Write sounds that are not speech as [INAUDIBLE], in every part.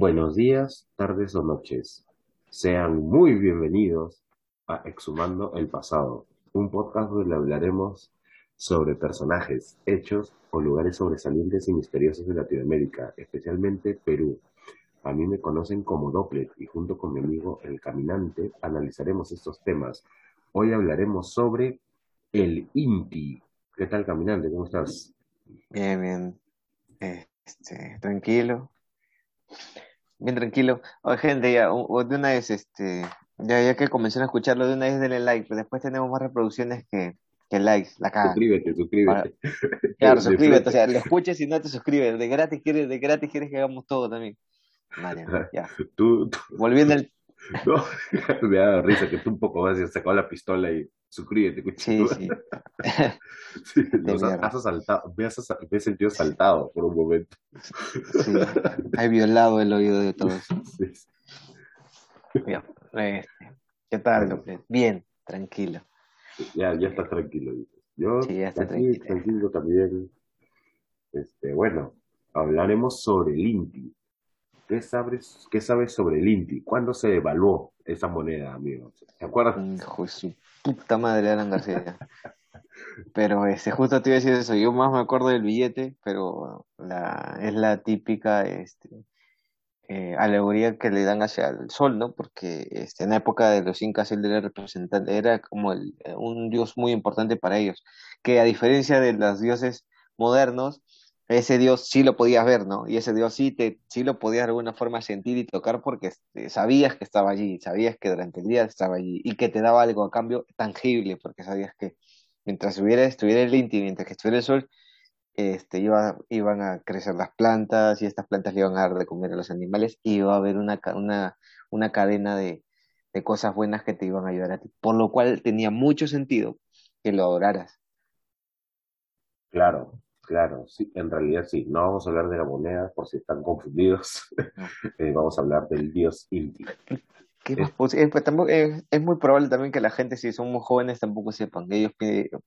Buenos días, tardes o noches. Sean muy bienvenidos a Exhumando el Pasado, un podcast donde hablaremos sobre personajes, hechos o lugares sobresalientes y misteriosos de Latinoamérica, especialmente Perú. A mí me conocen como Dopplet y junto con mi amigo El Caminante analizaremos estos temas. Hoy hablaremos sobre el Inti. ¿Qué tal, Caminante? ¿Cómo estás? Bien, bien. Este, tranquilo. Bien tranquilo. Oye, gente, ya, u- de una vez, este, ya, ya que comenzaron a escucharlo, de una vez denle like, pero después tenemos más reproducciones que, que likes, la. Suscríbete, suscríbete. claro, [LAUGHS] suscríbete, o sea, lo escuches y no te suscribes, de gratis quieres, de gratis quieres que hagamos todo también. Vale, ya. Tú, tú- Volviendo al, [LAUGHS] no, me da risa que tú un poco más y has sacado la pistola y suscríbete, sí, cuchillo. sí, Sí, [LAUGHS] [LAUGHS] los has, has asaltado, me has, me he sentido asaltado por un momento. sí, he violado el oído de todos. Sí, sí. Ya, este, ¿qué tal, López? Bien, tranquilo. ya, ya estás tranquilo. Yo sí, ya está aquí tranquilo. tranquilo también. Este, bueno, hablaremos sobre el INTI. ¿Qué sabes, qué sabes sobre el INTI? ¿Cuándo se evaluó esa moneda, amigos? ¿Te acuerdas? Hijo de su puta madre, Alan García. Pero este, justo te iba a decir eso, yo más me acuerdo del billete, pero la, es la típica este, eh, alegoría que le dan hacia el sol, ¿no? Porque este, en la época de los incas él era representante, era como el- eh, un dios muy importante para ellos, que a diferencia de los dioses modernos, ese dios sí lo podías ver, ¿no? Y ese dios sí, te, sí lo podías de alguna forma sentir y tocar porque este, sabías que estaba allí, sabías que durante el día estaba allí y que te daba algo a cambio tangible, porque sabías que mientras hubiera, estuviera el Inti, mientras que estuviera el sol, este, iba, iban a crecer las plantas y estas plantas le iban a dar de comer a los animales y iba a haber una, una, una cadena de, de cosas buenas que te iban a ayudar a ti. Por lo cual tenía mucho sentido que lo adoraras. Claro, claro, sí, en realidad sí. No vamos a hablar de la moneda por si están confundidos. [LAUGHS] Eh, vamos a hablar del dios Inti. [LAUGHS] ¿Qué más Es- pues tampoco, eh, es muy probable también que la gente, si son muy jóvenes, tampoco sepan, que ellos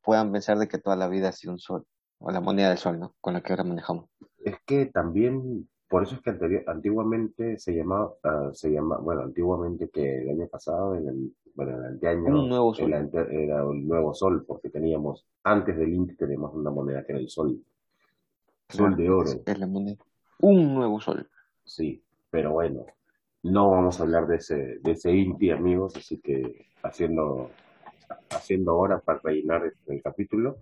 puedan pensar de que toda la vida ha sido un sol, o la moneda del sol, ¿no? Con la que ahora manejamos. Es que también, por eso es que anteri- antiguamente se llamaba, ah, se llama, bueno, antiguamente que el año pasado, en el, bueno, el Un anteaño, nuevo el sol, ante- era el nuevo sol, porque teníamos, antes del Inti teníamos una moneda que era el sol, sol de oro, es la moneda. Un nuevo sol. sí, pero bueno, no vamos a hablar de ese, de ese Inti, amigos, así que haciendo, haciendo horas para rellenar este- el capítulo,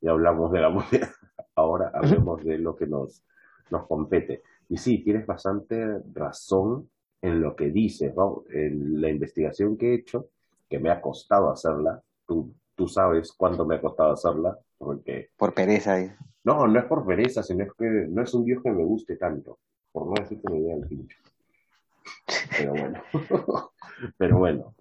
ya hablamos de la moneda, [LAUGHS] ahora hablemos de lo que nos, nos compete. Y sí, tienes bastante razón en lo que dices, ¿no? En la investigación que he hecho, que me ha costado hacerla, tú, tú sabes cuánto me ha costado hacerla, porque Por pereza. eh. No, no es por pereza, sino es que no es un Dios que me guste tanto, por no decir que me diera el pincho. Pero bueno, [LAUGHS] pero bueno,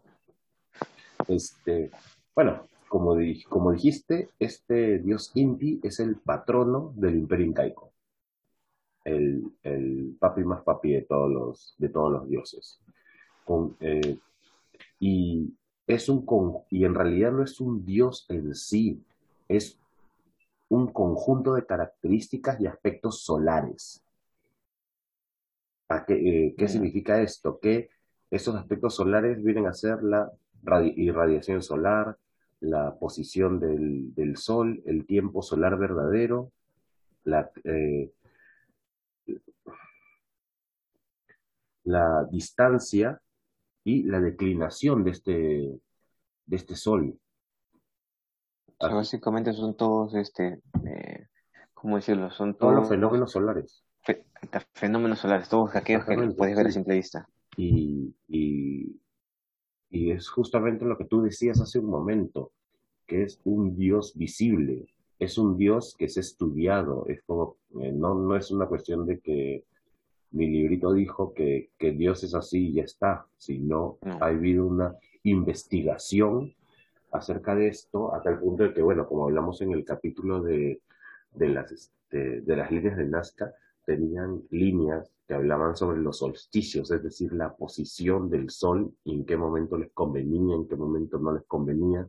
este, bueno, como, como dijiste, este dios Inti es el patrono del imperio incaico, el, papi más papi de todos los, de todos los dioses. Eh, y, es un, con- y en realidad no es un dios en sí, es un conjunto de características y aspectos solares. ¿A qué, eh, ¿qué significa esto? Que esos aspectos solares vienen a ser la radi- irradiación solar, la posición del, del sol, el tiempo solar verdadero, la, eh, la distancia y la declinación de este, de este sol. Básicamente son todos, este, eh, ¿cómo decirlo? Son todos los fenómenos solares. fe- fenómenos solares, todos aquellos que puedes ver a simple vista. Y, y, y es justamente lo que tú decías hace un momento, que es un Dios visible, es un Dios que es estudiado, es como, eh, no, no es una cuestión de que mi librito dijo que, que Dios es así y ya está, sino No, ha habido una investigación acerca de esto, hasta el punto de que, bueno, como hablamos en el capítulo de, de las, este, de las líneas de Nazca, tenían líneas que hablaban sobre los solsticios, es decir, la posición del sol, y en qué momento les convenía, en qué momento no les convenía,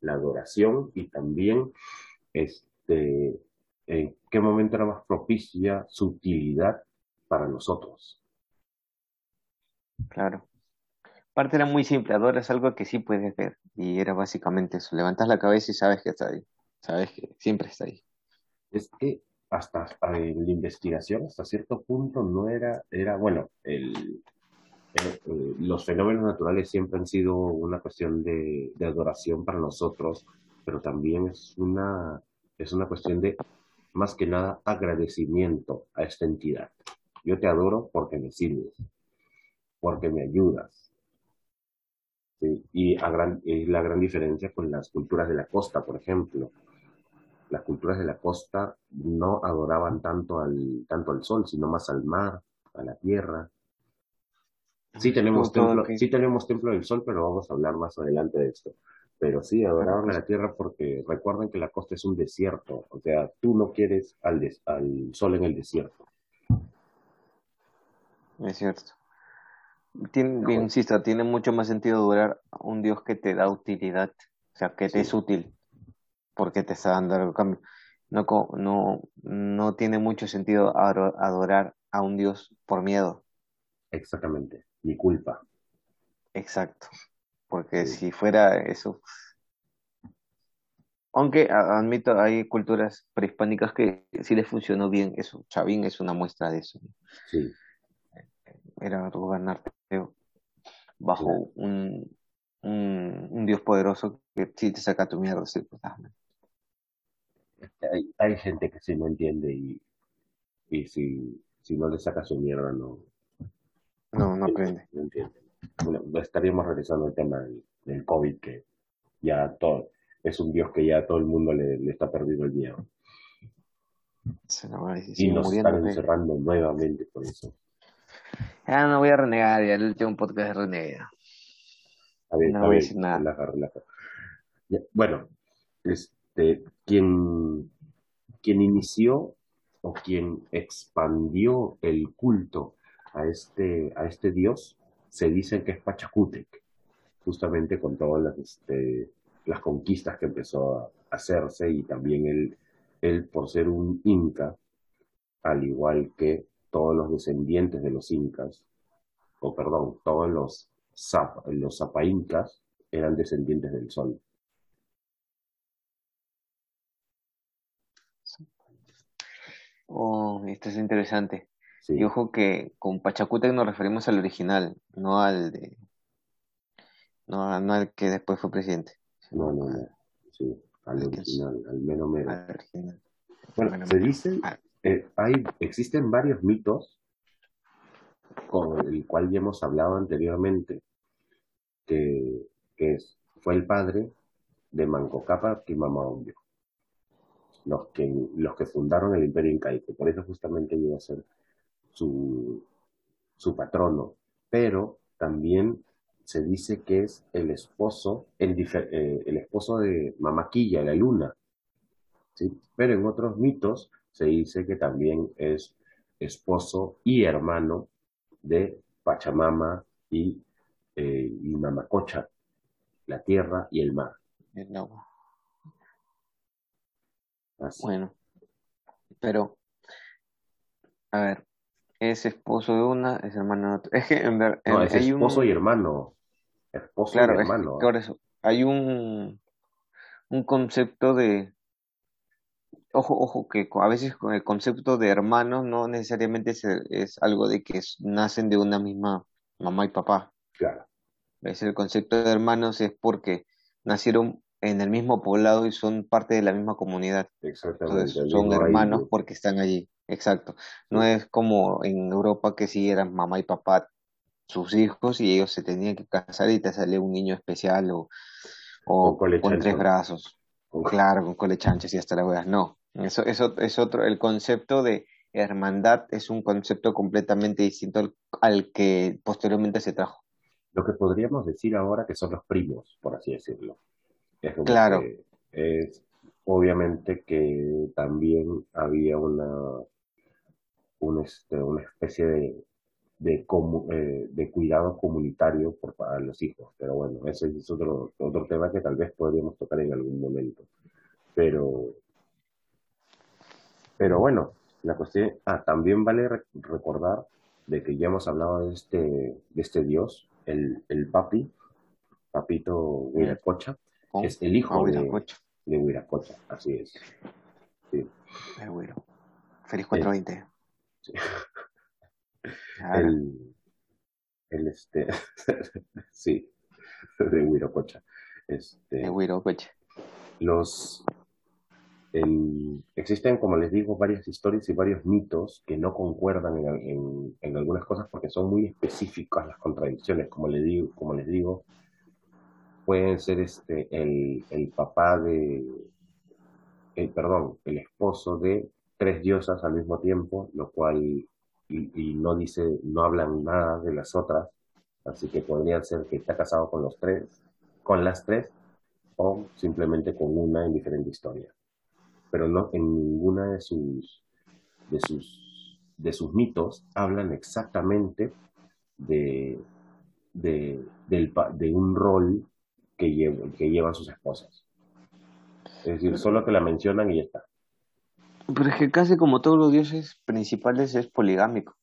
la adoración y también este, en qué momento era más propicia su utilidad para nosotros. Claro. Aparte era muy simple, adoras algo que sí puedes ver. Y era básicamente eso. Levantas la cabeza y sabes que está ahí. Sabes que siempre está ahí. Es que hasta la investigación, hasta cierto punto, no era, era bueno, el, los fenómenos naturales siempre han sido una cuestión de, de adoración para nosotros, pero también es una, es una cuestión de, más que nada, agradecimiento a esta entidad. Yo te adoro porque me sirves, porque me ayudas. ¿Sí? Y, a gran, y la gran diferencia con las culturas de la costa, por ejemplo. Las culturas de la costa no adoraban tanto al, tanto al sol, sino más al mar, a la tierra. Sí tenemos, templo, que- sí tenemos templo del sol, pero vamos a hablar más adelante de esto. Pero sí, adoraban a la tierra porque recuerden que la costa es un desierto. O sea, tú no quieres al, des- al sol en el desierto. Es cierto. Tiene, insisto, tiene mucho más sentido adorar a un Dios que te da utilidad. O sea, que te Sí. es útil. Porque te está dando algo cambio. No, no, no tiene mucho sentido ado- adorar a un Dios por miedo. Exactamente. Mi culpa. Exacto. Porque Sí. si fuera eso. Aunque admito, hay culturas prehispánicas que sí les funcionó bien eso. Chavín es una muestra de eso. Sí. Era gobernarte bajo Claro. un, un, un Dios poderoso que sí te saca tu mierda. Sí, pues, ah, Hay, hay gente que sí no entiende y, y si, si no le saca su mierda, no, no, no aprende. no entiende. Bueno, estaríamos regresando al tema del, del COVID, que ya todo, es un Dios que ya a todo el mundo le, le está perdiendo el miedo. Se y nos están encerrando nuevamente por eso. Ah, no voy a renegar, ya el último podcast ver, No voy a decir nada. relaja, relaja. Ya, Bueno, este, quien, quien inició o quien expandió el culto a este, a este dios se dice que es Pachacútec, justamente con todas las, este, las conquistas que empezó a hacerse y también él, él por ser un inca, al igual que todos los descendientes de los incas, o perdón, todos los, zap, los zapaincas eran descendientes del sol. Oh, esto es interesante. Sí, Y ojo que con Pachacútec nos referimos al original, no al de, no, no al que después fue presidente, no, no, no, sí, al original, al mero mero. al original. Bueno, se dice, ah, eh, hay, existen varios mitos con el cual ya hemos hablado anteriormente, que, es, fue el padre de Manco Cápac y Mamaondio, los que, los que fundaron el imperio incaico, por eso justamente iba a ser su, su patrono, pero también se dice que es el esposo, el, eh, el esposo de Mamaquilla, la luna, ¿sí? Pero en otros mitos se dice que también es esposo y hermano de Pachamama y, eh, y Mamacocha, la tierra y el mar. el agua. Así. Bueno, pero, a ver, es esposo de una, es hermano de otra. Es que en ver, No, en- es hay esposo y hermano. Esposo claro, y es hermano. por eso, hay un, un concepto de, ojo, ojo, que a veces con el concepto de hermanos no necesariamente es, es algo de que nacen de una misma mamá y papá. Claro, A veces el concepto de hermanos es porque nacieron en el mismo poblado y son parte de la misma comunidad. exactamente. Entonces son hermanos ahí, porque están allí. Exacto. No es como en Europa que sí eran mamá y papá sus hijos y ellos se tenían que casar y te sale un niño especial o, o Con tres brazos. Claro, con cole chanchos y hasta las weas. No. Eso, eso es otro. El concepto de hermandad es un concepto completamente distinto al, al que posteriormente se trajo. Lo que podríamos decir ahora que son los primos, por así decirlo. Es Claro. que es obviamente que también había una, un, este, una especie de, de, eh, de cuidado comunitario por, para los hijos. Pero bueno, ese es otro, otro tema que tal vez podríamos tocar en algún momento. Pero, pero bueno, la cuestión, ah, también vale re- recordar de que ya hemos hablado de este, de este dios, el, el papi, papito Huiracocha, Oh, es el hijo ah, de, Huiracocha. de Huiracocha, así es. Sí. Huiro. Feliz 420. Sí. Claro. El, el este, [LAUGHS] sí, de Huiracocha. Este, Huiracocha. los el- existen, como les digo, varias historias y varios mitos que no concuerdan en, en- en algunas cosas porque son muy específicas las contradicciones. Como les digo, como les digo pueden ser este, el, el papá de, el, perdón, el esposo de tres diosas al mismo tiempo, lo cual, y, y no dice, no hablan nada de las otras, así que podría ser que está casado con los tres, con las tres, o simplemente con una en diferente historia. Pero no en ninguna de sus, de sus, de sus mitos hablan exactamente de, de, del, de un rol que, llev- que llevan sus esposas. Es decir, solo que la mencionan y ya está. Pero es que casi como todos los dioses principales es poligámico.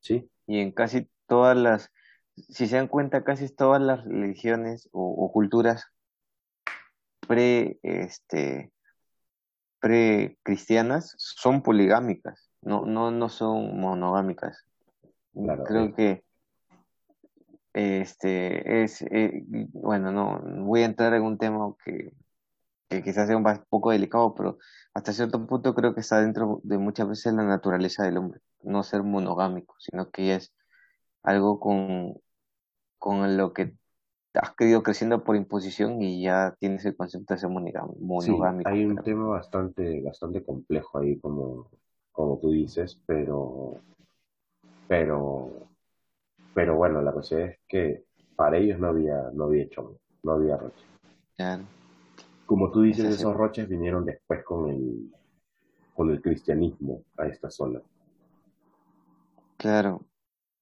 ¿Sí? Y en casi todas las, si se dan cuenta, casi todas las religiones o, o culturas pre, este, pre-cristianas son poligámicas, no, no, no son monogámicas. Claro, Creo que este es, eh, bueno, no voy a entrar en un tema que, que quizás sea un poco delicado, pero hasta cierto punto creo que está dentro de muchas veces la naturaleza del hombre, no ser monogámico, sino que ya es algo con, con lo que has ido creciendo por imposición y ya tienes el concepto de ser monogam- Sí, monogámico. hay un tema bastante, bastante complejo ahí, como, como tú dices, pero, pero, pero bueno, la cosa es que para ellos no había, no había chongo, no había roche. Claro. Como tú dices, esos roches vinieron después con el, con el cristianismo a esta zona. Claro,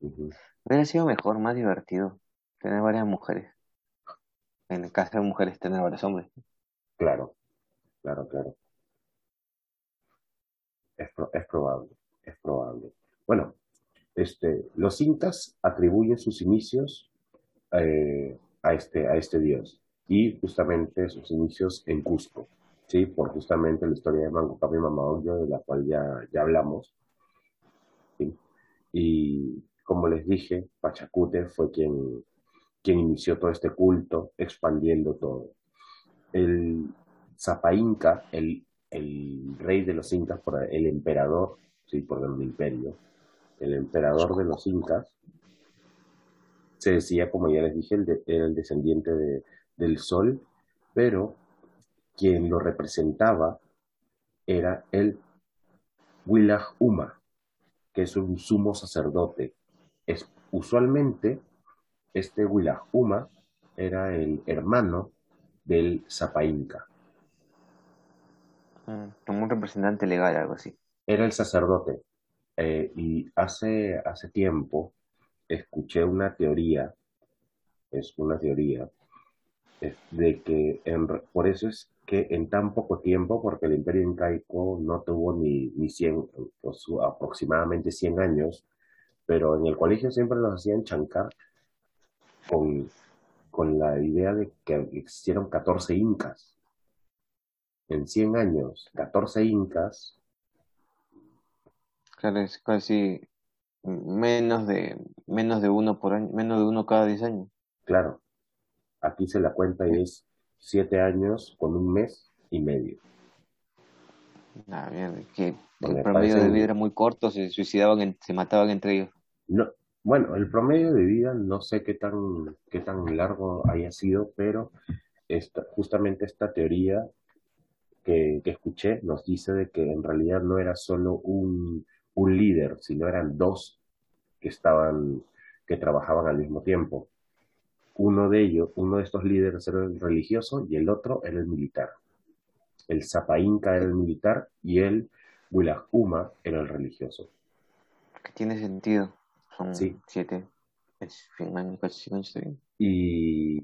Ujú. hubiera sido mejor, más divertido tener varias mujeres. En el caso de mujeres, tener varios hombres. Claro, claro, claro. Es, pro- es probable, es probable. Bueno, este, los incas atribuyen sus inicios eh, a, este, a este dios y justamente sus inicios en Cusco, ¿sí? Por justamente la historia de Manco Cápac y Mamaollo, de la cual ya, ya hablamos. ¿sí? Y como les dije, Pachacute fue quien, quien inició todo este culto, expandiendo todo. El Zapa Inca, el, el rey de los incas, el emperador, sí, por el imperio, el emperador de los incas, se decía, como ya les dije, el era el descendiente de- del sol, pero quien lo representaba era el Willah Uma, que es un sumo sacerdote. Es, usualmente, este Willah Uma era el hermano del Zapa Inca. Mm, Como un representante legal, algo así. Era el sacerdote. Eh, y hace, hace tiempo escuché una teoría, es una teoría, de que en por eso es que en tan poco tiempo, porque el imperio incaico no tuvo ni, ni 100, o su- aproximadamente 100 años, pero en el colegio siempre nos hacían chancar con, con la idea de que existieron 14 incas. En 100 años, 14 incas, Claro, es casi menos de, menos de uno por año, menos de uno cada diez años. claro, aquí se la cuenta y es 7 años con un mes y medio. Mierda, que el promedio de vida era muy corto, se suicidaban, en- se mataban entre ellos. No, bueno, el promedio de vida no sé qué tan, qué tan largo haya sido, pero esta, justamente esta teoría que, que escuché nos dice de que en realidad no era solo un, un líder, sino eran dos que estaban, que trabajaban al mismo tiempo. Uno de ellos, uno de estos líderes era el religioso y el otro era el militar. El Zapa Inca era el militar y el Willahuma era el religioso. Que tiene sentido. Son Sí. siete, es. Y,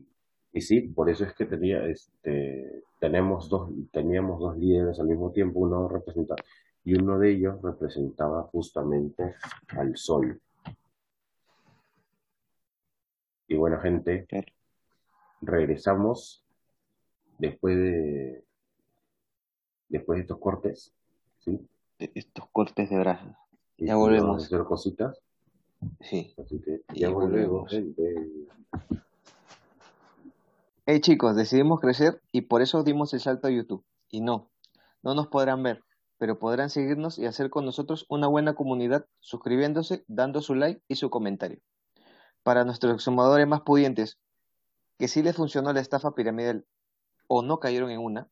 y sí, por eso es que tenía, este, tenemos dos, teníamos dos líderes al mismo tiempo, uno representaba, y uno de ellos representaba justamente al sol. Y bueno, gente, Claro. regresamos después de después de estos cortes, ¿sí? De Estos cortes de brazos. Ya volvemos. vamos a hacer cositas, Sí. así que Y ya volvemos, volvemos. gente. Hey chicos, decidimos crecer y por eso dimos el salto a YouTube. Y no, no nos podrán ver, pero podrán seguirnos y hacer con nosotros una buena comunidad suscribiéndose, dando su like y su comentario. Para nuestros exhumadores más pudientes, que sí les funcionó la estafa piramidal o no cayeron en una,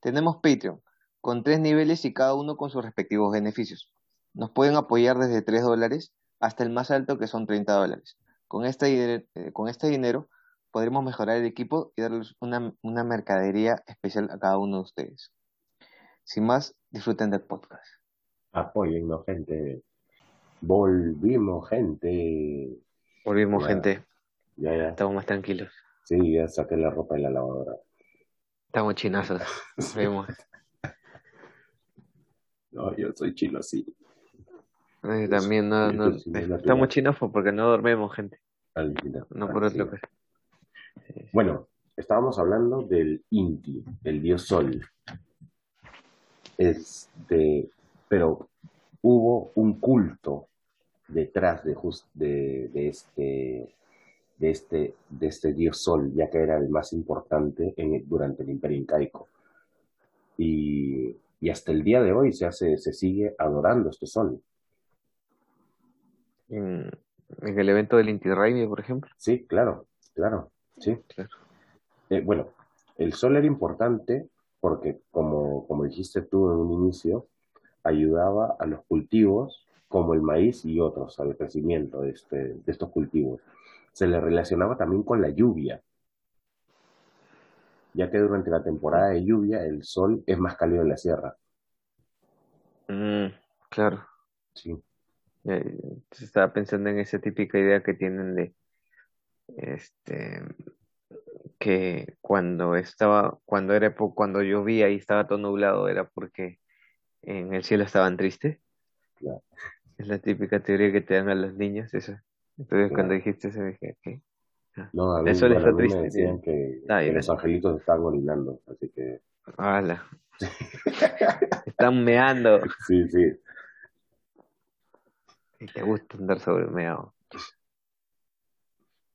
tenemos Patreon, con tres niveles y cada uno con sus respectivos beneficios. Nos pueden apoyar desde 3 dólares hasta el más alto que son 30 dólares. Con este, eh, con este dinero podremos mejorar el equipo y darles una, una mercadería especial a cada uno de ustedes. Sin más, disfruten del podcast. Apóyennos, gente. Volvimos, gente. Volvimos, Ya. gente. Ya, ya. Estamos más tranquilos. Sí, ya saqué la ropa de la lavadora. Estamos chinazos. [LAUGHS] Vemos. No, yo soy chino, sí. Eh, También no, no- estamos chinofos porque no dormimos, gente. No por. Sí. Bueno, estábamos hablando del Inti, el dios Sol. Este, pero hubo un culto detrás de, jus- de, de este, de, este, de este dios Sol, ya que era el más importante en, durante el Imperio Incaico. Y, y hasta el día de hoy se, hace, se sigue adorando este Sol. En, en el evento del Inti Raymi, por ejemplo. Sí, claro, claro, sí. Claro. Eh, bueno, el sol era importante porque, como, como dijiste tú en un inicio, ayudaba a los cultivos como el maíz y otros al crecimiento de, este, de estos cultivos. Se le relacionaba también con la lluvia, ya que durante la temporada de lluvia el sol es más cálido en la sierra. Mm, claro. Sí, Eh, estaba pensando en esa típica idea que tienen de este que cuando estaba, cuando era cuando llovía y estaba todo nublado era porque en el cielo estaban tristes. Claro. Es la típica teoría que te dan a los niños, eso. Entonces cuando dijiste eso dije, ¿qué? no, a mí, bueno, está a mí me triste, decían que, Ah, los angelitos estaban orinando, así que ¡Hala! [LAUGHS] Están meando. sí, sí. Y te gusta andar sobre meado.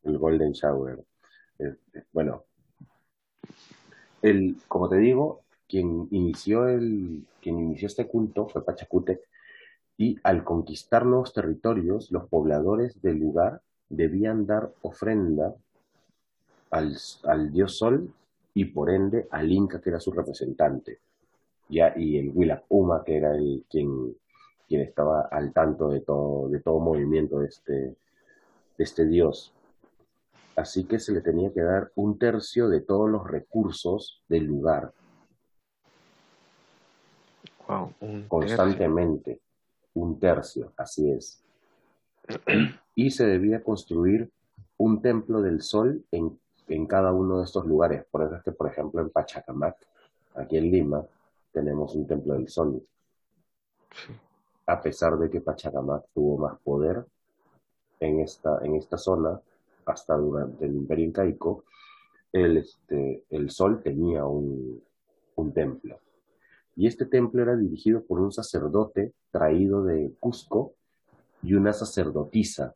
el Golden Shower. Este, bueno, el, como te digo, quien inició, el, quien inició este culto fue Pachacútec y al conquistar nuevos territorios, los pobladores del lugar debían dar ofrenda al, al dios Sol y por ende al Inca, que era su representante, ya, y el Huilac Uma, que era el, quien, quien estaba al tanto de todo, de todo movimiento de este, de este dios. Así que se le tenía que dar un tercio de todos los recursos del lugar, Wow, un tercio. constantemente. Un tercio, así es. Y se debía construir un templo del sol en, en cada uno de estos lugares. Por eso es que, por ejemplo, en Pachacamac, aquí en Lima, tenemos un templo del sol. Sí. A pesar de que Pachacamac tuvo más poder en esta, en esta zona, hasta durante el Imperio Incaico, el, este, el sol tenía un, un templo. Y este templo era dirigido por un sacerdote traído de Cusco y una sacerdotisa,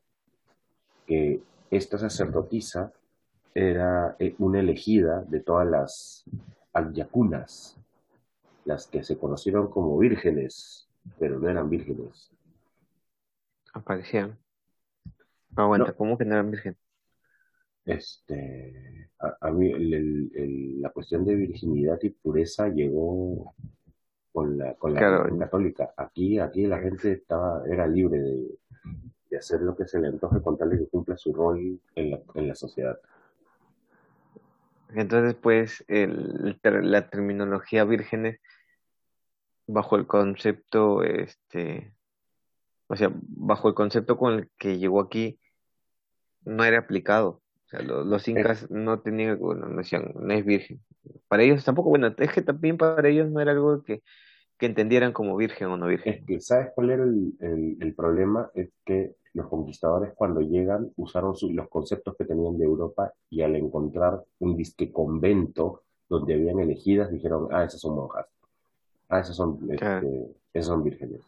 que esta sacerdotisa era eh, una elegida de todas las agyakunas, las que se conocieron como vírgenes, pero no eran vírgenes. Aparecían. Aguanta, No. ¿cómo que no eran virgen? Este, a, a mí el- el- el- la cuestión de virginidad y pureza llegó con la, con la Claro. católica. Aquí, aquí la gente estaba, era libre de, de hacer lo que se le antoje con tal de que cumpla su rol en la, en la sociedad. Entonces, pues, el, la terminología vírgenes, bajo el concepto, este, o sea, bajo el concepto con el que llegó aquí, no era aplicado. Sea, lo- los incas no tenían, bueno, no decían, no es virgen. Para ellos tampoco, bueno, es que también para ellos no era algo que, que entendieran como virgen o no virgen. Es que, ¿sabes cuál era el, el- el problema? Es que los, conquist- conquistadores cuando llegan usaron su- los conceptos que tenían de Europa y al encontrar un disque convento donde habían elegidas dijeron, ah, esas son monjas, ah, esas son, Claro. este, esas son vírgenes.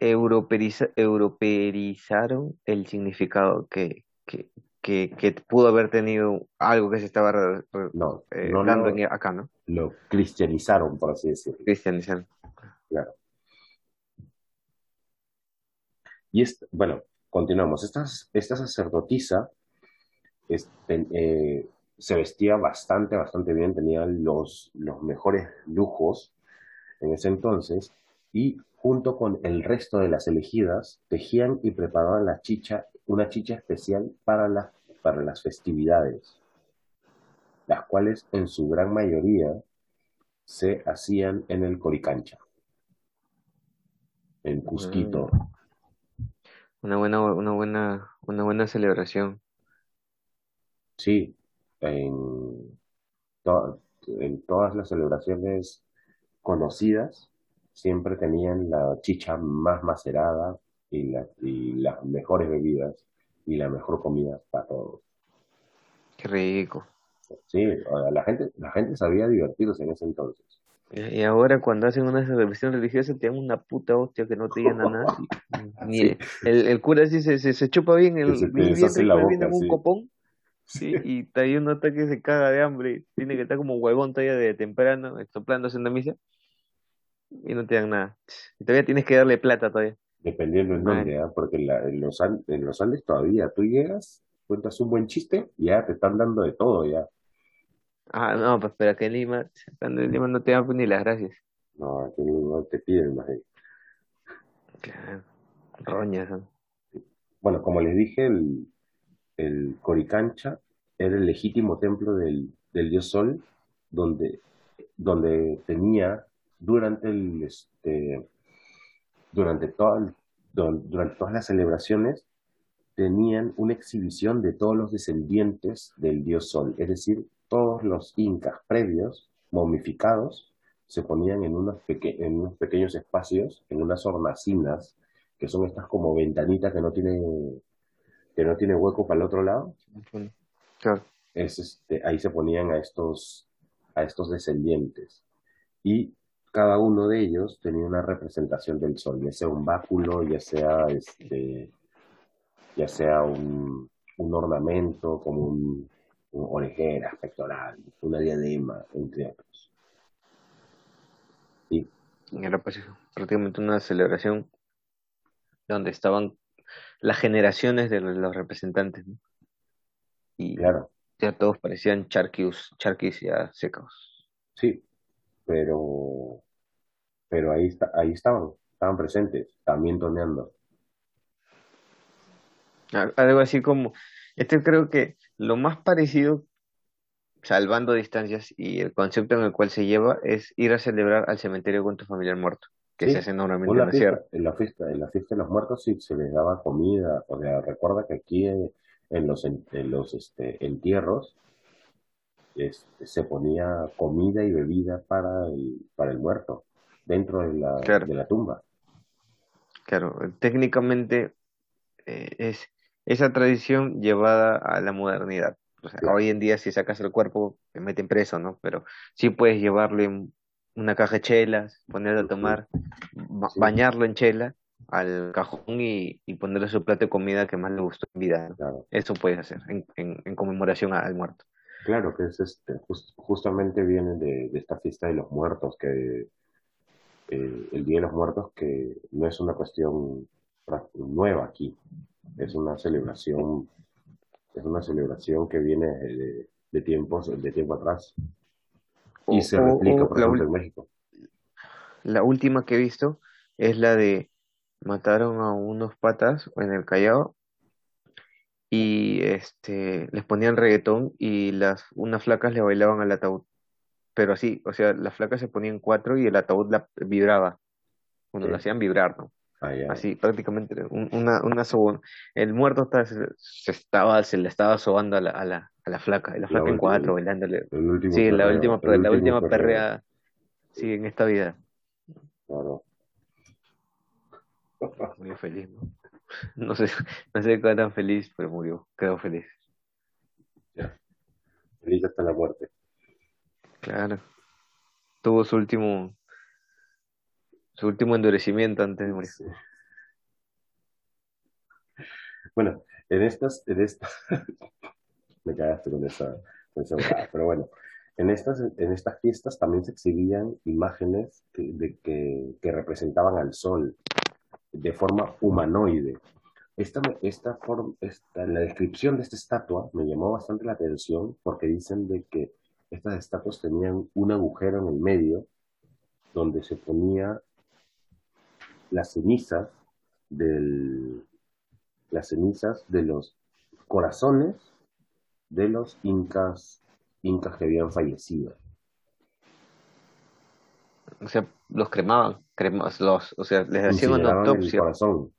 Europeiza- europeizaron el significado que, que, que, que pudo haber tenido algo que se estaba No, eh, no dando en- acá, ¿no? lo cristianizaron, por así decirlo. Cristianizando. Claro. Y es, bueno, continuamos. Esta, esta sacerdotisa este, eh, se vestía bastante, bastante bien, tenía los, los mejores lujos en ese entonces, y junto con el resto de las elegidas, tejían y preparaban la chicha, una chicha especial para, la- para las festividades, las cuales en su gran mayoría se hacían en el Coricancha, en Cusquito. Mm, Una buena, una buena, una buena celebración. Sí, en, to- en todas las celebraciones conocidas siempre tenían la chicha más macerada y, la- y las mejores bebidas y la mejor comida para todos. Qué rico. Sí, la gente, la gente sabía divertirse en ese entonces. Y ahora cuando hacen una celebración religiosa te dan una puta hostia que no te llena nada. [LAUGHS] Sí, el, el cura sí se, se, se chupa bien el se bien, bien en un sí. copón, [LAUGHS] sí, y está ahí uno está que se caga de hambre, tiene que estar como huevón todavía de temprano, soplándose en la misa, y no te dan nada. Y todavía tienes que darle plata todavía. Dependiendo en dónde, ¿ah? Porque en, la- en los, en los Andes todavía tú llegas, cuentas un buen chiste, y ya te están dando de todo, ya. Ah, no, pues pero que en Lima, estando en Lima no te dan pues, ni las gracias. No, aquí no te piden más. de- Claro, roñas, ¿no? Bueno, como les dije, el, el Coricancha era el legítimo templo del, del dios Sol, donde, donde tenía durante el, este, durante durante todas las celebraciones, tenían una exhibición de todos los descendientes del dios Sol, es decir, todos los incas previos, momificados, se ponían en unos, peque- en unos pequeños espacios, en unas hornacinas, que son estas como ventanitas que no tiene, que no tiene hueco para el otro lado, Claro. es este, ahí se ponían a estos, a estos descendientes. Y cada uno de ellos tenía una representación del sol, ya sea un báculo, ya sea, este, ya sea un, un ornamento como un, un orejera, pectoral, una diadema, entre otros. Y Era pues prácticamente una celebración donde estaban las generaciones de los, los representantes, ¿no? Y claro, ya todos parecían charquis, charquis ya secos. sí, pero, pero ahí, está, ahí estaban, estaban presentes, también toneando. Al- Algo así como, este creo que lo más parecido, salvando distancias y el concepto en el cual se lleva es ir a celebrar al cementerio con tu familiar muerto, que se Sí, hace normalmente en la fiesta, en la fiesta, en la fiesta de los muertos sí se les daba comida, o sea, recuerda que aquí en, en los, en, en los este, entierros este, se ponía comida y bebida para el, para el muerto, dentro de la, Claro, de la tumba. claro, técnicamente eh, es esa tradición llevada a la modernidad. O sea, Claro, hoy en día si sacas el cuerpo te meten preso, ¿no? Pero sí puedes llevarle un- una caja de chelas, ponerlo a tomar, ba- sí, bañarlo en chela al cajón y, y ponerle su plato de comida que más le gustó en vida, ¿no? claro. Eso puedes hacer en, en, en conmemoración al muerto. Claro que es este, jus- justamente viene de, de esta fiesta de los muertos, que eh, el Día de los Muertos, que no es una cuestión nueva aquí, es una celebración Es una celebración que viene de, de tiempos, de tiempo atrás y O, se replica, o por ejemplo, en México. la última que he visto es la de mataron a unos patas en el Callao y este les ponían reggaetón y las unas flacas le bailaban al ataúd, pero así, o sea, las flacas se ponían cuatro y el ataúd la vibraba, bueno, lo ¿Qué? hacían vibrar, ¿no? Allá. Así, prácticamente un- una, una sobo- el muerto estaba, se, se estaba, se le estaba sobando a la, a la, a la flaca, y la La flaca en cuatro bailándole. Sí, la última, la última perreo. perrea, sí, en esta vida. Claro. Muy feliz, ¿no? [LAUGHS] No sé, no sé qué tan feliz, pero murió. Quedó feliz. Ya. Feliz hasta la muerte. Claro. Tuvo su último, su último endurecimiento antes de morir. Sí. Bueno, en estas, en esta, [LAUGHS] me cagaste con esa, con esa pero bueno, en estas, en estas fiestas también se exhibían imágenes que, de, que, que representaban al sol de forma humanoide. Esta, esta, forma, esta, la descripción de esta estatua me llamó bastante la atención porque dicen de que estas estatuas tenían un agujero en el medio donde se ponía las cenizas del, las cenizas de los corazones de los incas, incas que habían fallecido. O sea, los cremaban, crema- los, o sea, les hacían una el autopsia, corazón,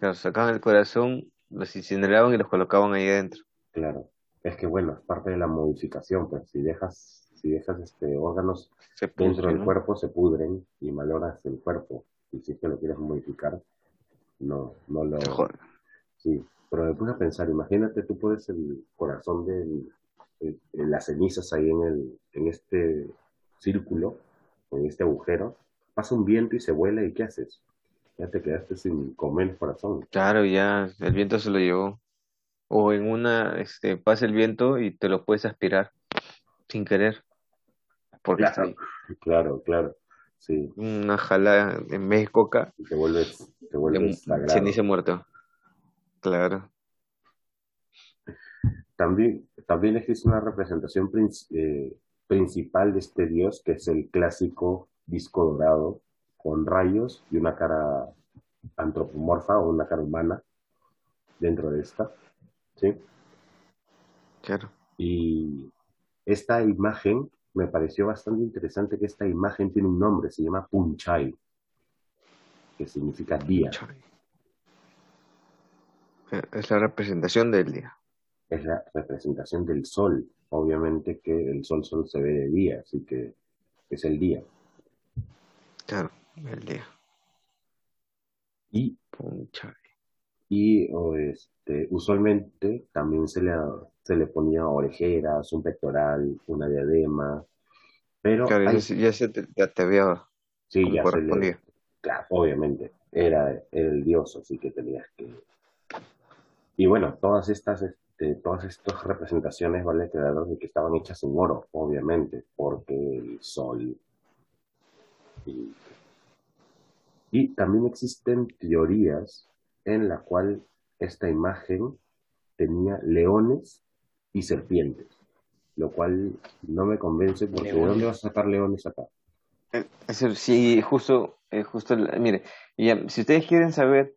los sacaban el corazón, los incineraban y los colocaban ahí adentro. claro. Es que bueno, es parte de la modificación, pues si dejas, si dejas este, órganos Se dentro del ¿no? cuerpo se pudren y maloras el cuerpo. Y si es que lo quieres modificar, no, no lo... Sí, pero me puse a pensar, imagínate, tú pones el corazón de las cenizas ahí en, el, en este círculo, en este agujero, pasa un viento y se vuela y ¿qué haces? Ya te quedaste sin comer el corazón. Claro, ya el viento se lo llevó. O en una, este, pasa el viento y te lo puedes aspirar sin querer, porque está Claro, [LAUGHS] claro, claro. Sí, Una jala en coca, y te vuelves, te vuelves ceniza muerto. Claro. También, también existe una representación eh, principal de este dios, que es el clásico disco dorado, con rayos y una cara antropomorfa o una cara humana dentro de esta. ¿sí? Claro. Y esta imagen me pareció bastante interesante que esta imagen tiene un nombre, se llama Punchai, que significa día. Es la representación del día. Es la representación del sol. Obviamente que el sol solo se ve de día, así que es el día. Claro, el día. Y, y o este, usualmente también se le, se le ponía orejeras, un pectoral, una diadema, pero Claro, hay- ya, se- te, ya te sí, ya se le. Claro, obviamente, era, era el dios, así que tenías que... Y bueno, todas estas, este, todas estas representaciones, vale de que estaban hechas en oro, obviamente, porque el sol... Y, y también existen teorías en la cual esta imagen tenía leones y serpientes, lo cual no me convence porque ¿de dónde vas a sacar leones acá? Eh, sí, justo, eh, justo, mire, ya, si ustedes quieren saber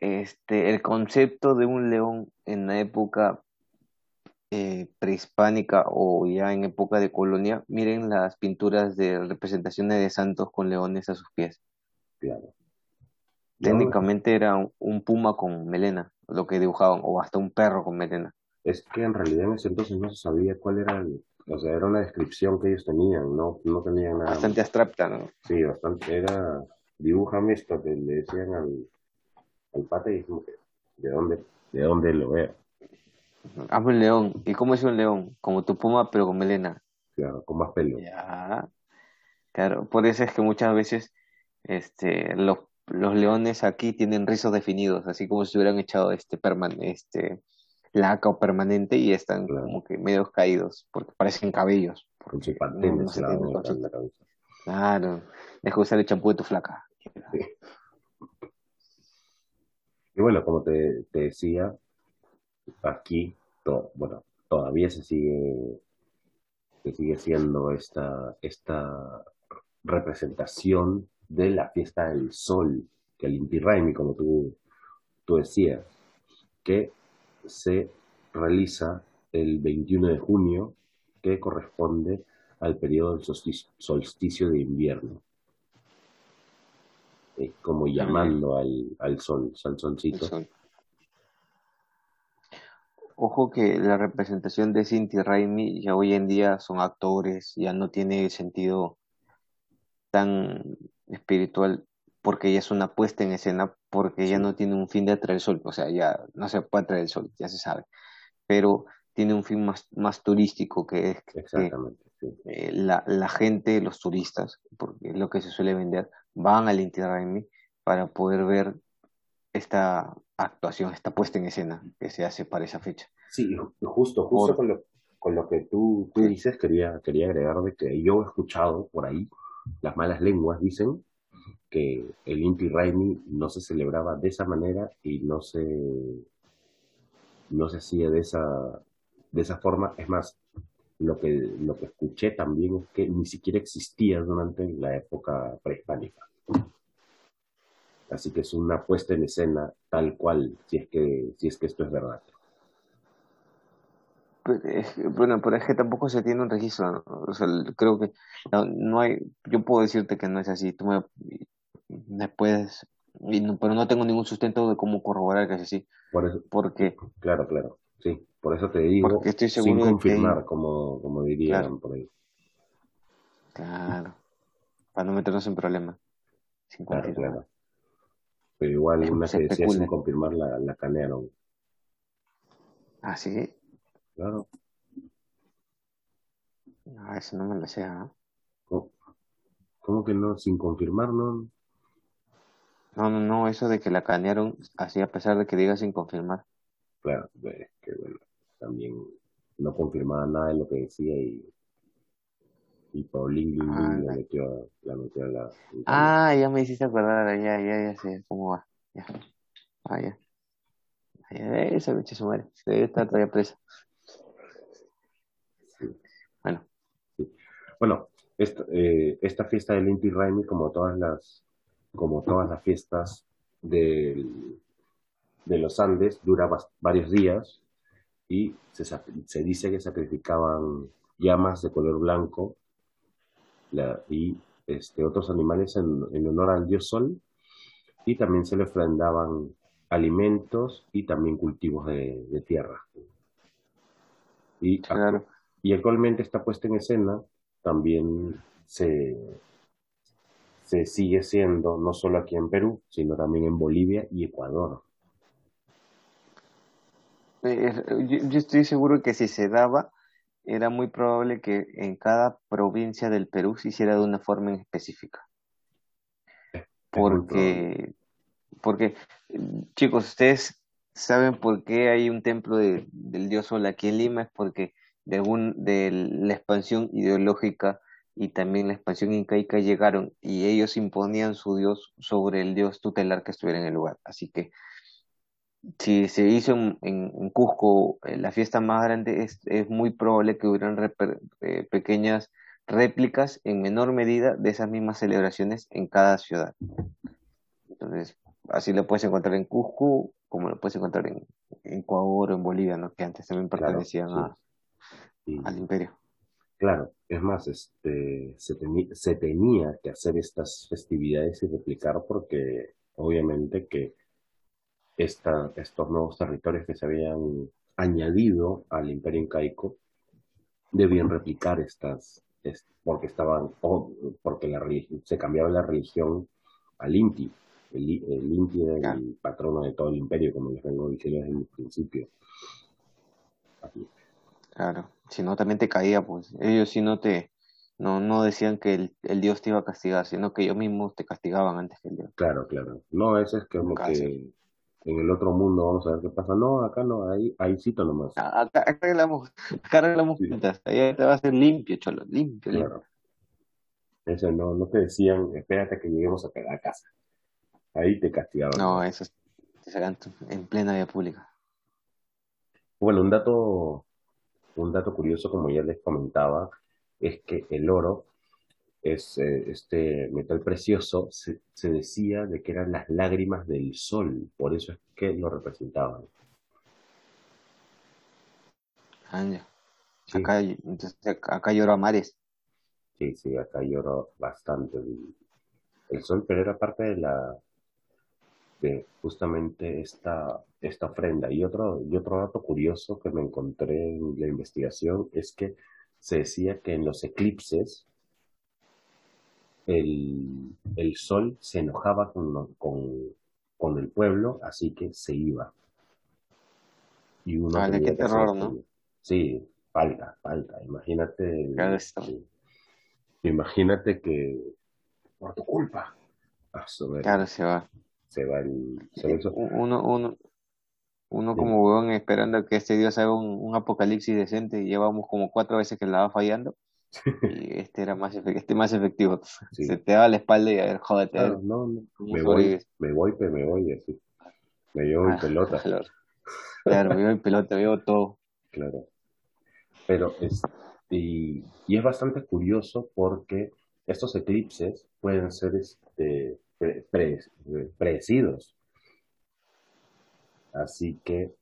este, el concepto de un león en la época eh, prehispánica o ya en época de colonia, miren las pinturas de representaciones de santos con leones a sus pies. Claro. No, Técnicamente era un, un puma con melena, lo que dibujaban, o hasta un perro con melena. Es que en realidad en ese entonces no se sabía cuál era el, o sea, era una descripción que ellos tenían, no, no tenían nada. Bastante abstracta, ¿no? Sí, bastante, era, dibújame esto que le decían al, al pata y que, ¿de dónde, de dónde lo veo? Hazme un león. ¿Y cómo es un león? Como tu puma, pero con melena. Claro, con más pelo. Ya. Claro, por eso es que muchas veces este, los, los leones aquí tienen rizos definidos, así como si hubieran echado este, perman este laca o permanente y están Claro. como que medio caídos, porque parecen cabellos. Con sus No, patrones no se la, la cabeza. Claro, deja de usar el champú de tu flaca. Y bueno, como te, decía, aquí, to- bueno, todavía se sigue, se sigue siendo esta, esta representación de la fiesta del sol, que el Inti Raymi, como tú, tú decías, que se realiza el 21 de junio, que corresponde al periodo del solsticio de invierno. Eh, como llamando al, al sol, al El solcito. sol. Ojo que la representación de Cinti Raimi ya hoy en día son actores, ya no tiene sentido tan espiritual porque ya es una puesta en escena, porque ya no tiene un fin de atraer el sol, o sea, ya no se puede atraer el sol, ya se sabe, pero tiene un fin más, más turístico, que es que Exactamente, sí. eh, la, la gente, los turistas, porque es lo que se suele vender, van al Inti Raymi para poder ver esta actuación, esta puesta en escena que se hace para esa fecha. Sí, justo, justo Por, con lo, con lo que tú, dices, quería, quería agregar de que yo he escuchado por ahí, las malas lenguas dicen que el Inti Raymi no se celebraba de esa manera y no se, no se hacía de esa, de esa forma. Es más, lo que, lo que escuché también es que ni siquiera existía durante la época prehispánica. Así que es una puesta en escena tal cual, si es que, si es que esto es verdad. Pues, es bueno, pero es que tampoco se tiene un registro, ¿no? O sea, el- creo que no, no hay, yo puedo decirte que no es así, tú me, me puedes, y no- pero no tengo ningún sustento de cómo corroborar que es así, Por eso, porque, claro, claro, sí. Por eso te digo, porque estoy sin que confirmar, como, como dirían claro, por ahí. claro, para no meternos en problemas, sin Claro, confirmar. claro. Pero igual Es- una que decía sin confirmar la, la canearon. Así, Claro. a eso no me lo sé, ¿ah? ¿Cómo, cómo que no? Sin confirmar, ¿no? No, no, no, eso de que la canearon, así a pesar de que diga sin confirmar. Claro, es que bueno, también no confirmaba nada de lo que decía y, y Paulín Ah, la metió, la metió a la ah, ya me hiciste acordar, ya, ya, ya sé cómo va. Ya. Ah, ya. Esa bicha su madre. Se debe estar todavía presa. Sí, Bueno, sí. Bueno, esta, eh, esta fiesta del Inti Raymi, como todas las, como todas las fiestas del- de los Andes, dura varios días y se, se dice que sacrificaban llamas de color blanco la- y este, otros animales en, en honor al dios Sol y también se le ofrendaban alimentos y también cultivos de, de tierra. Y, claro. y actualmente está puesta en escena también se, se sigue siendo no solo aquí en Perú, sino también en Bolivia y Ecuador. Yo, yo estoy seguro que si se daba, era muy probable que en cada provincia del Perú se hiciera de una forma en específica. Porque, porque, chicos, ustedes saben por qué hay un templo de- del dios Sol aquí en Lima, es porque de, algún, de la expansión ideológica y también la expansión incaica llegaron y ellos imponían su dios sobre el dios tutelar que estuviera en el lugar. Así que si se hizo en, en- en Cusco eh, la fiesta más grande, es, es muy probable que hubieran reper- eh, pequeñas réplicas en menor medida de esas mismas celebraciones en cada ciudad. Entonces, así lo puedes encontrar en Cusco, como lo puedes encontrar en, en Ecuador o en Bolivia, ¿no? Que antes también Claro, pertenecían sí. a- Y, al imperio. Claro, es más, este, se tenía que hacer estas festividades y replicar porque obviamente que esta, estos nuevos territorios que se habían añadido al imperio incaico debían replicar estas, es- porque estaban, o porque la religión, se cambiaba la religión al Inti. El, el Inti era Claro. el patrono de todo el imperio, como les vengo diciendo desde el principio. Claro, si no también te caía, pues ellos si no te, no, no decían que el, el dios te iba a castigar, sino que ellos mismos te castigaban antes que el dios. Claro, claro. No, eso es como Casi. que en el otro mundo vamos a ver qué pasa. No, acá no, ahí, ahí cito nomás. A- Acá, acá arreglamos, acá arreglamos Sí, cuentas, allá te va a hacer limpio, cholo, limpio, limpio. claro. Eso no, no te decían, espérate que lleguemos a a casa. Ahí te castigaban No, eso es, te sacan en plena vía pública. Bueno, un dato, un dato curioso, como ya les comentaba, es que el oro es eh, este metal precioso, se, se decía de que eran las lágrimas del sol, por eso es que lo representaban. Ah. Sí, Acá, entonces, acá, a mares. sí, sí, acá lloró bastante el, el sol, pero era parte de la, de justamente esta, esta ofrenda. Y otro, y otro dato curioso que me encontré en la investigación es que se decía que en los eclipses el, el sol se enojaba con, lo- con, con el pueblo, así que se iba. Y uno Vale, tenía qué que terror, ¿no? Sí, falta, falta. Imagínate, el- imagínate que por tu culpa, Claro, se va. se va el, se va el sol. Uno, uno, uno Sí. como huevón esperando que este Dios haga un, un apocalipsis decente y llevamos como cuatro veces que la va fallando [LAUGHS] y este era más, este más efectivo. Sí. Se te daba la espalda y a ver, jódete, a ver Claro, no, no, me voy, me voy, pe- me voy, así. Me llevo mi Ah, pelota. [LAUGHS] claro, claro, veo el pelota, veo todo. Claro. Pero es, y, y es bastante curioso porque estos eclipses pueden ser este, pre- pre- predecidos. Así que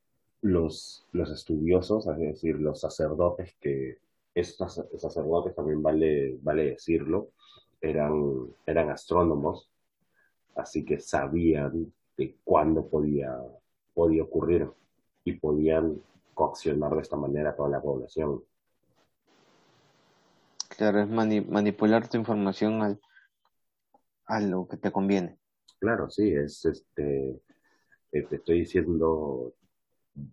los, los estudiosos, es decir, los sacerdotes que, estos sacerdotes también vale, vale decirlo, eran, eran astrónomos, así que sabían de cuándo podía, podía ocurrir y podían coaccionar de esta manera a toda la población. Claro, es mani- manipular tu información al, a lo que te conviene. Claro, sí, es este, eh, te estoy diciendo,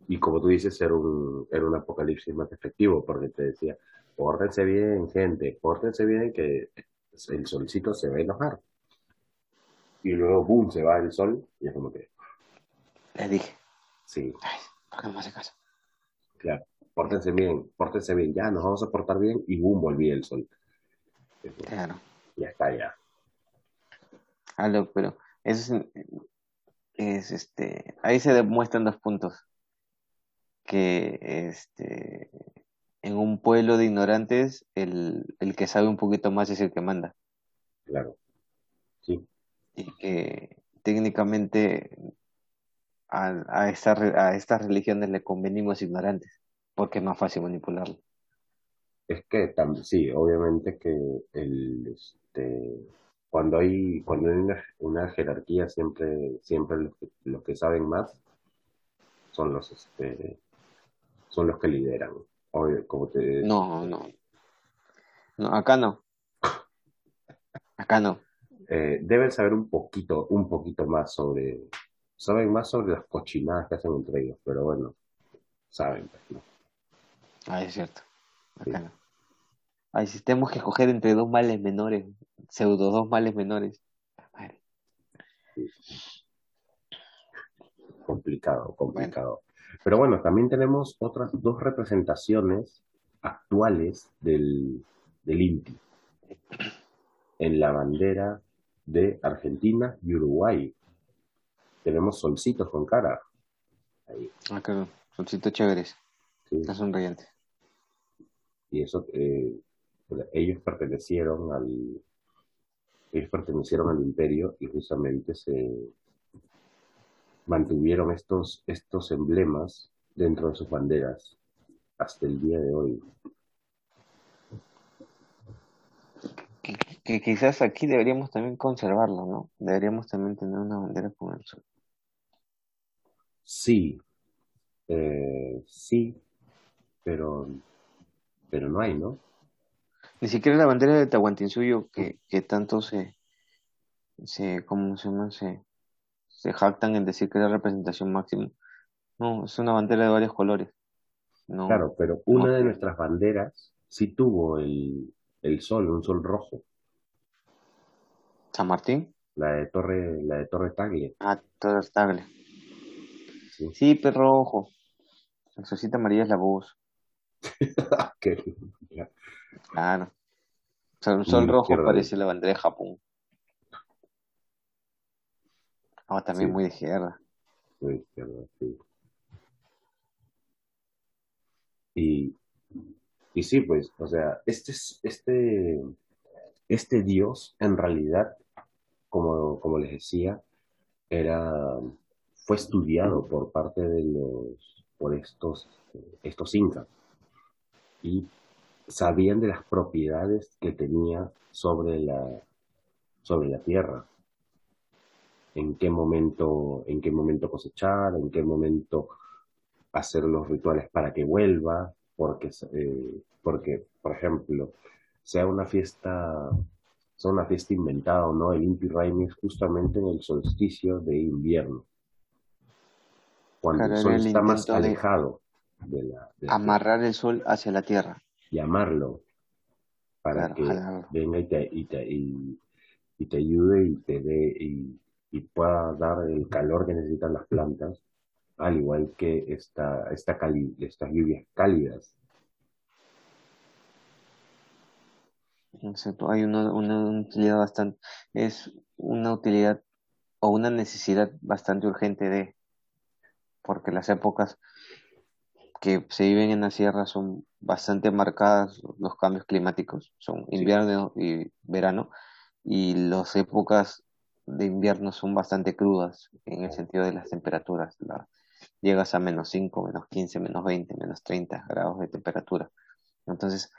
y como tú dices, era un, era un apocalipsis más efectivo, porque te decía, pórtense bien, gente, pórtense bien, que el solcito se va a enojar. Y luego, boom, se va el sol, y es como que, Les dije, sí, ay, ¿por qué no me hace caso? claro, pórtense bien, pórtense bien, ya, nos vamos a portar bien, y boom, volvía el sol. Claro, Ya está, ya. algo, pero eso es, es, este, ahí se demuestran dos puntos. Que este, en un pueblo de ignorantes, el, el que sabe un poquito más es el que manda. Claro. Sí, Y que técnicamente a, a, esta a estas religiones le convenimos ignorantes, porque es más fácil manipularlo. es que sí, obviamente que el, este, cuando hay, cuando hay una, una jerarquía, siempre, siempre los que, los que saben más son los, este, son los que lideran. Obvio, como te, No, no. No, acá no. Acá no. eh, deben saber un poquito, un poquito más sobre, saben más sobre las cochinadas que hacen entre ellos, pero bueno, saben, pues, ¿no? Ah, es cierto. Acá Sí. no. Ay, si tenemos que escoger entre dos males menores, pseudo dos males menores. Madre. complicado, complicado. Pero bueno, también tenemos otras dos representaciones actuales del, del INTI en la bandera de Argentina y Uruguay. Tenemos solcitos con cara. Ahí, Ah, claro. Solcitos chéveres. ¿sí? Están sonrientes. Y eso, eh, ellos pertenecieron al, ellos pertenecieron al imperio y justamente se mantuvieron estos, estos emblemas dentro de sus banderas hasta el día de hoy. Que, que quizás aquí deberíamos también conservarlo, ¿no? Deberíamos también tener una bandera con el sol. Sí, eh, sí, pero, pero no hay, ¿no? Ni siquiera la bandera de Tahuantinsuyo que, que tanto se, se, ¿cómo se llama? Se, se jactan en decir que es la representación máxima. No, es una bandera de varios colores. No, Claro, pero una no. de nuestras banderas sí tuvo el, el sol, un sol rojo, San Martín. la de Torre, la de Torre Tagle. Ah, todo estable. Sí. Sí, perro ojo. La solcita amarilla es la voz. [LAUGHS] Claro. O sea, un sol rojo parece la bandera de Japón. Ah, también Sí. muy de izquierda. Muy izquierda, sí. Y, y sí, pues, o sea, este, es- este, este dios, en realidad, como, como les decía, era, fue estudiado por parte de los, por estos, estos incas. Y sabían de las propiedades que tenía sobre la, sobre la tierra. En qué momento, en qué momento cosechar, en qué momento hacer los rituales para que vuelva, porque, eh, porque por ejemplo, sea una fiesta, sea una fiesta inventada o no, el Inti Raymi es justamente en el solsticio de invierno, cuando el sol está más alejado de, la, amarrar el sol hacia la tierra. Y amarlo para que venga y te, y, te, y, te, ayude y te dé y, pueda dar el calor que necesitan las plantas, al igual que esta, esta estas lluvias cálidas. Hay una, utilidad bastante, es una utilidad o una necesidad bastante urgente de, porque las épocas que se viven en la sierra son bastante marcadas, los cambios climáticos, son invierno y verano, y las épocas de invierno son bastante crudas en el sentido de las temperaturas. llegas a menos 5, menos 15, menos 20, menos 30 grados de temperatura. Entonces,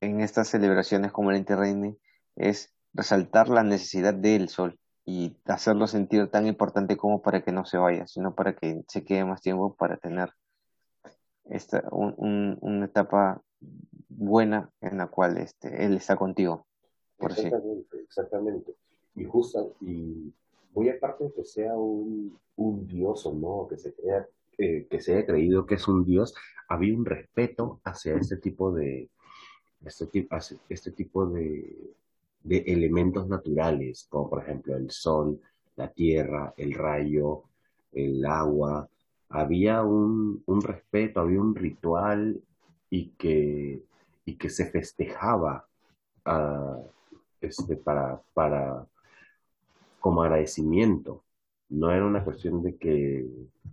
en estas celebraciones como el Inti es resaltar la necesidad del sol y hacerlo sentir tan importante como para que no se vaya, sino para que se quede más tiempo para tener esta, una etapa buena en la cual este, él está contigo. exactamente, exactamente. Y justo, y muy aparte de que sea un, dios o no, que se crea, eh, que se haya creído que es un dios, había un respeto hacia este tipo de, este, este tipo de, de elementos naturales, como por ejemplo el sol, la tierra, el rayo, el agua. Había un, un respeto, había un ritual y que, y que se festejaba uh, este, para, para, como agradecimiento. No era una cuestión de que,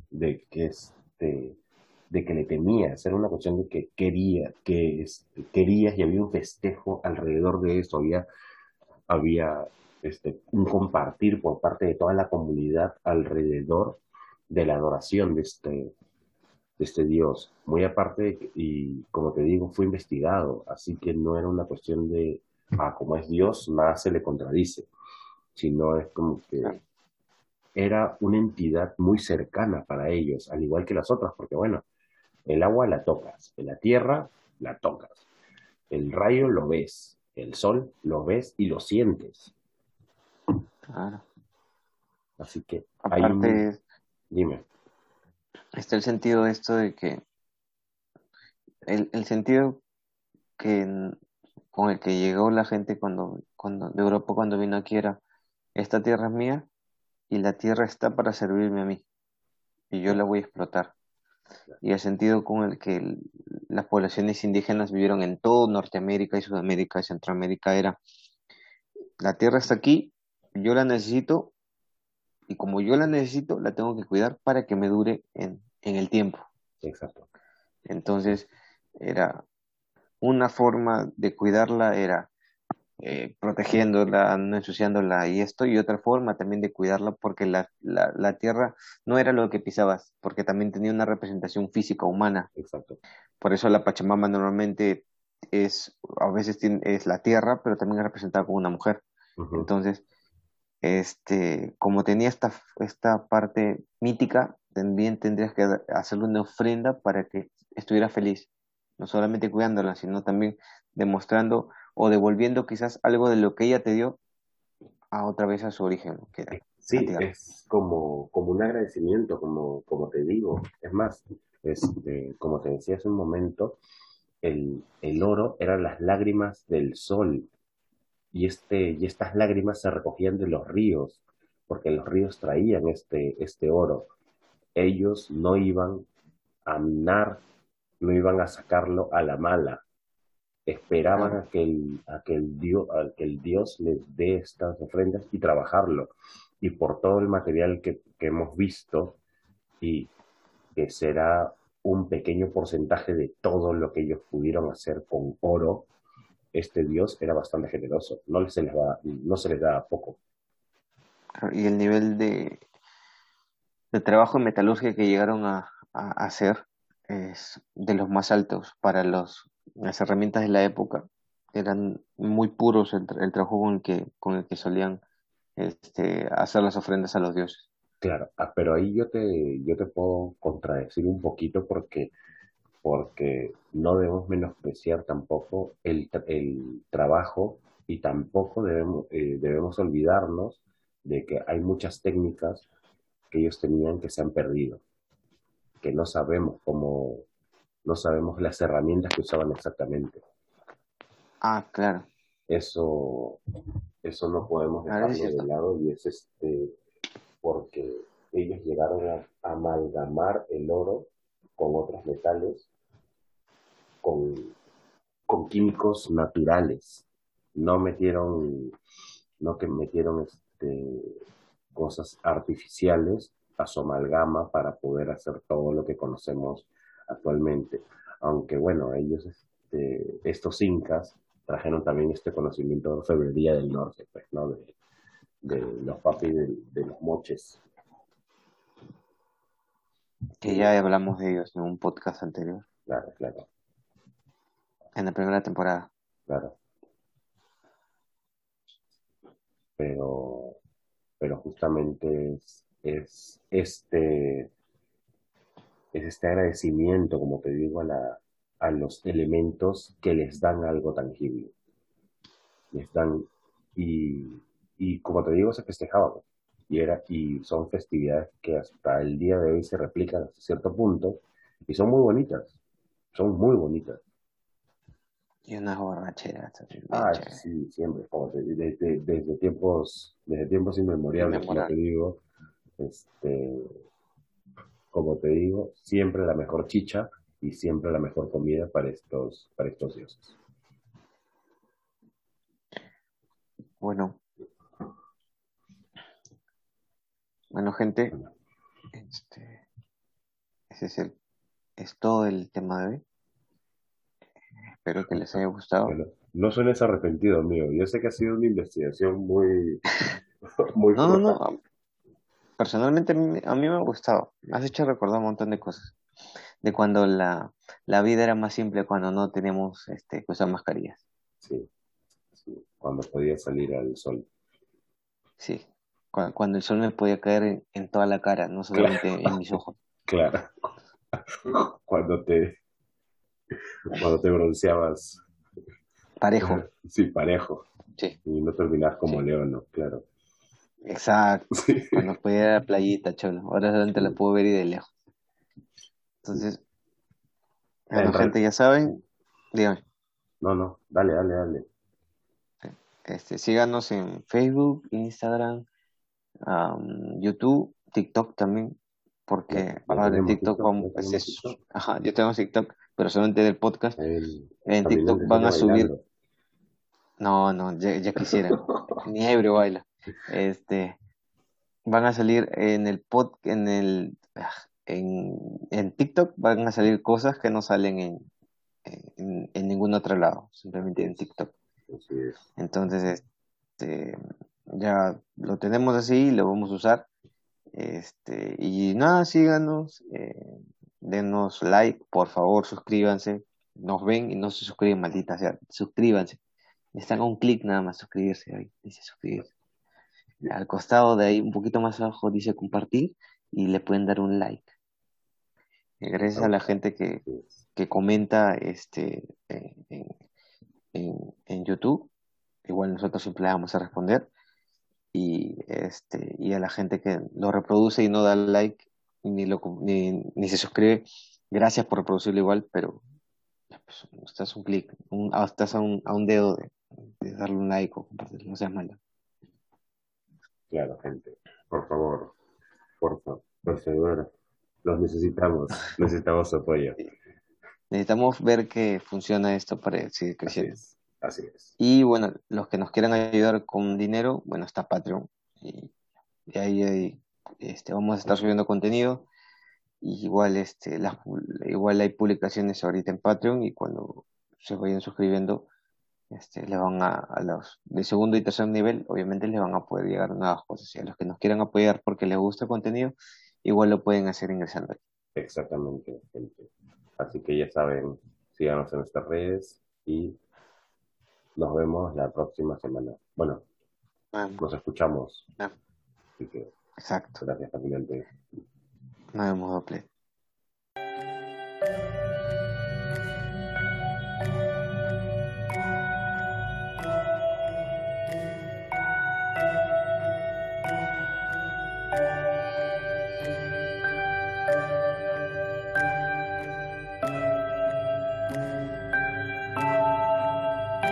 de que este, de que le temías, era una cuestión de que quería, que este, querías y había un festejo alrededor de eso, había, había este, un compartir por parte de toda la comunidad alrededor de la adoración de este, de este Dios. Muy aparte, y como te digo, fue investigado, así que no era una cuestión de, ah, como es Dios, nada se le contradice, sino es como que era una entidad muy cercana para ellos, al igual que las otras, porque bueno, el agua la tocas, la tierra la tocas, el rayo lo ves, el sol lo ves y lo sientes. Claro. Así que Aparte, Dime. Está el sentido de esto de que el, el sentido que con el que llegó la gente cuando, cuando de Europa cuando vino aquí era esta tierra es mía y la tierra está para servirme a mí y yo la voy a explotar y el sentido con el que las poblaciones indígenas vivieron en todo Norteamérica y Sudamérica y Centroamérica era, la tierra está aquí, yo la necesito y como yo la necesito, la tengo que cuidar para que me dure en, en el tiempo. Exacto. Entonces, era una forma de cuidarla era eh, protegiéndola, no ensuciándola y esto, y otra forma también de cuidarla porque la, la, tierra no era lo que pisabas, porque también tenía una representación física humana. Exacto. Por eso la Pachamama normalmente es, a veces es la tierra, pero también es representada como una mujer. Entonces, este, como tenía esta, esta parte mítica, también tendrías que hacerle una ofrenda para que estuviera feliz, no solamente cuidándola, sino también demostrando o devolviendo quizás algo de lo que ella te dio a otra vez a su origen. sí, es como, como un agradecimiento, como, como te digo. Es más, este, como te decía hace un momento, el, el oro eran las lágrimas del sol y, este, y estas lágrimas se recogían de los ríos, porque los ríos traían este, este oro. Ellos no iban a minar, no iban a sacarlo a la mala, esperaban a, que el, a, que el Dios, a que el Dios les dé estas ofrendas y trabajarlo. Y por todo el material que, que hemos visto, y que será un pequeño porcentaje de todo lo que ellos pudieron hacer con oro, este Dios era bastante generoso, no se les, va, no se les da poco. Y el nivel de, de trabajo en metalurgia que llegaron a, a hacer es de los más altos para los las herramientas de la época eran muy puros el, trabajo con el que, con el que solían este, hacer las ofrendas a los dioses. Claro, ah, pero ahí yo te, yo te puedo contradecir un poquito porque, porque no debemos menospreciar tampoco el, el trabajo y tampoco debemos, eh, debemos olvidarnos de que hay muchas técnicas que ellos tenían que se han perdido, que no sabemos cómo, no sabemos las herramientas que usaban exactamente. Ah, claro. Eso, eso no podemos dejarlo de lado y es este, porque ellos llegaron a amalgamar el oro con otros metales, con, con químicos naturales. No metieron, no que metieron este, cosas artificiales a su amalgama para poder hacer todo lo que conocemos actualmente. Aunque bueno, ellos, este, estos incas, trajeron también este conocimiento de orfebrería del norte, pues, ¿no? De, de los papis de, de los moches. Que ya hablamos de ellos en un podcast anterior, Claro, claro, en la primera temporada. claro. Pero, pero justamente es, es este, es este agradecimiento, como te digo, a, la, a los elementos que les dan algo tangible. Les dan, y, y como te digo, se festejaba. pues. Y, era, y son festividades que hasta el día de hoy se replican hasta cierto punto y son muy bonitas. Son muy bonitas. Y unas borracheras Ah, sí, siempre, como te- desde, desde tiempos, desde tiempos inmemoriales, como te digo, este, como te digo, siempre la mejor chicha y siempre la mejor comida para estos, para estos dioses. Bueno. Bueno, gente, este, ese es el, es todo el tema de hoy. Espero que les haya gustado. Bueno, no suenes arrepentido, amigo. Yo sé que ha sido una investigación muy, [LAUGHS] muy No, no, no. Personalmente a mí, me ha gustado. Me has hecho recordar un montón de cosas. De cuando la, la vida era más simple, cuando no teníamos este, que usar mascarillas. Sí, sí, cuando podía salir al sol. Sí. Cu- Cuando el sol me podía caer en, en toda la cara, no solamente en mis ojos. [LAUGHS] Claro. Cuando te, cuando te bronceabas, Parejo. sí, parejo. Sí, Y no terminas como Sí. León, ¿no? Claro. Exacto. [LAUGHS] Sí. Cuando ir a la playita, cholo. Ahora solamente la puedo ver y de lejos. Entonces, bueno, En gente, ya saben, dígame. No, no, dale, dale, dale. Este, síganos en Facebook, Instagram, am, YouTube, TikTok también, porque ahora en tenemos TikTok vamos, ya tenemos es- TikTok. ajá, yo tengo TikTok, pero solamente del podcast. El En TikTok van a subir, bailando. no, no, ya, ya quisieran, [LAUGHS] ni ebrio baila. Este, van a salir en el pod, en el, ah, en, en TikTok van a salir cosas que no salen en, en, en ningún otro lado, simplemente en TikTok. Así es. Entonces, este, ya lo tenemos así, lo vamos a usar. Este, y nada, síganos, eh, denos like, por favor, suscríbanse. Nos ven y no se suscriben, maldita sea, suscríbanse. Están a un clic nada más suscribirse ahí, dice suscribirse. Al costado de ahí, un poquito más abajo, dice compartir y le pueden dar un like. Eh, Gracias a la gente que, que comenta este, en, en, en- YouTube. Igual nosotros siempre le vamos a responder. Y, este, y a la gente que lo reproduce y no da like ni, lo, ni, ni se suscribe, gracias por reproducirlo igual, pero pues, estás un clic, un, ah, estás a un, a un dedo de, de darle un like o compartirlo, no seas malo. Claro, gente. Por favor, por favor, por favor. Los necesitamos. Necesitamos su apoyo. Necesitamos ver que funciona esto para seguir Así creciendo. es. Así es. Y bueno, los que nos quieran ayudar con dinero, bueno, está Patreon. Y, y ahí, ahí, este, vamos a estar subiendo contenido. Y igual, este, las, igual hay publicaciones ahorita en Patreon y cuando se vayan suscribiendo, este, le van a, a los de segundo y tercer nivel, obviamente les van a poder llegar nuevas cosas. Y a los que nos quieran apoyar porque les gusta el contenido, igual lo pueden hacer ingresando. Exactamente, gente. Así que ya saben, síganos en nuestras redes y nos vemos la próxima semana. Bueno, Ah, nos escuchamos. Ah. Así que Exacto, gracias, caminante. nos vemos doble.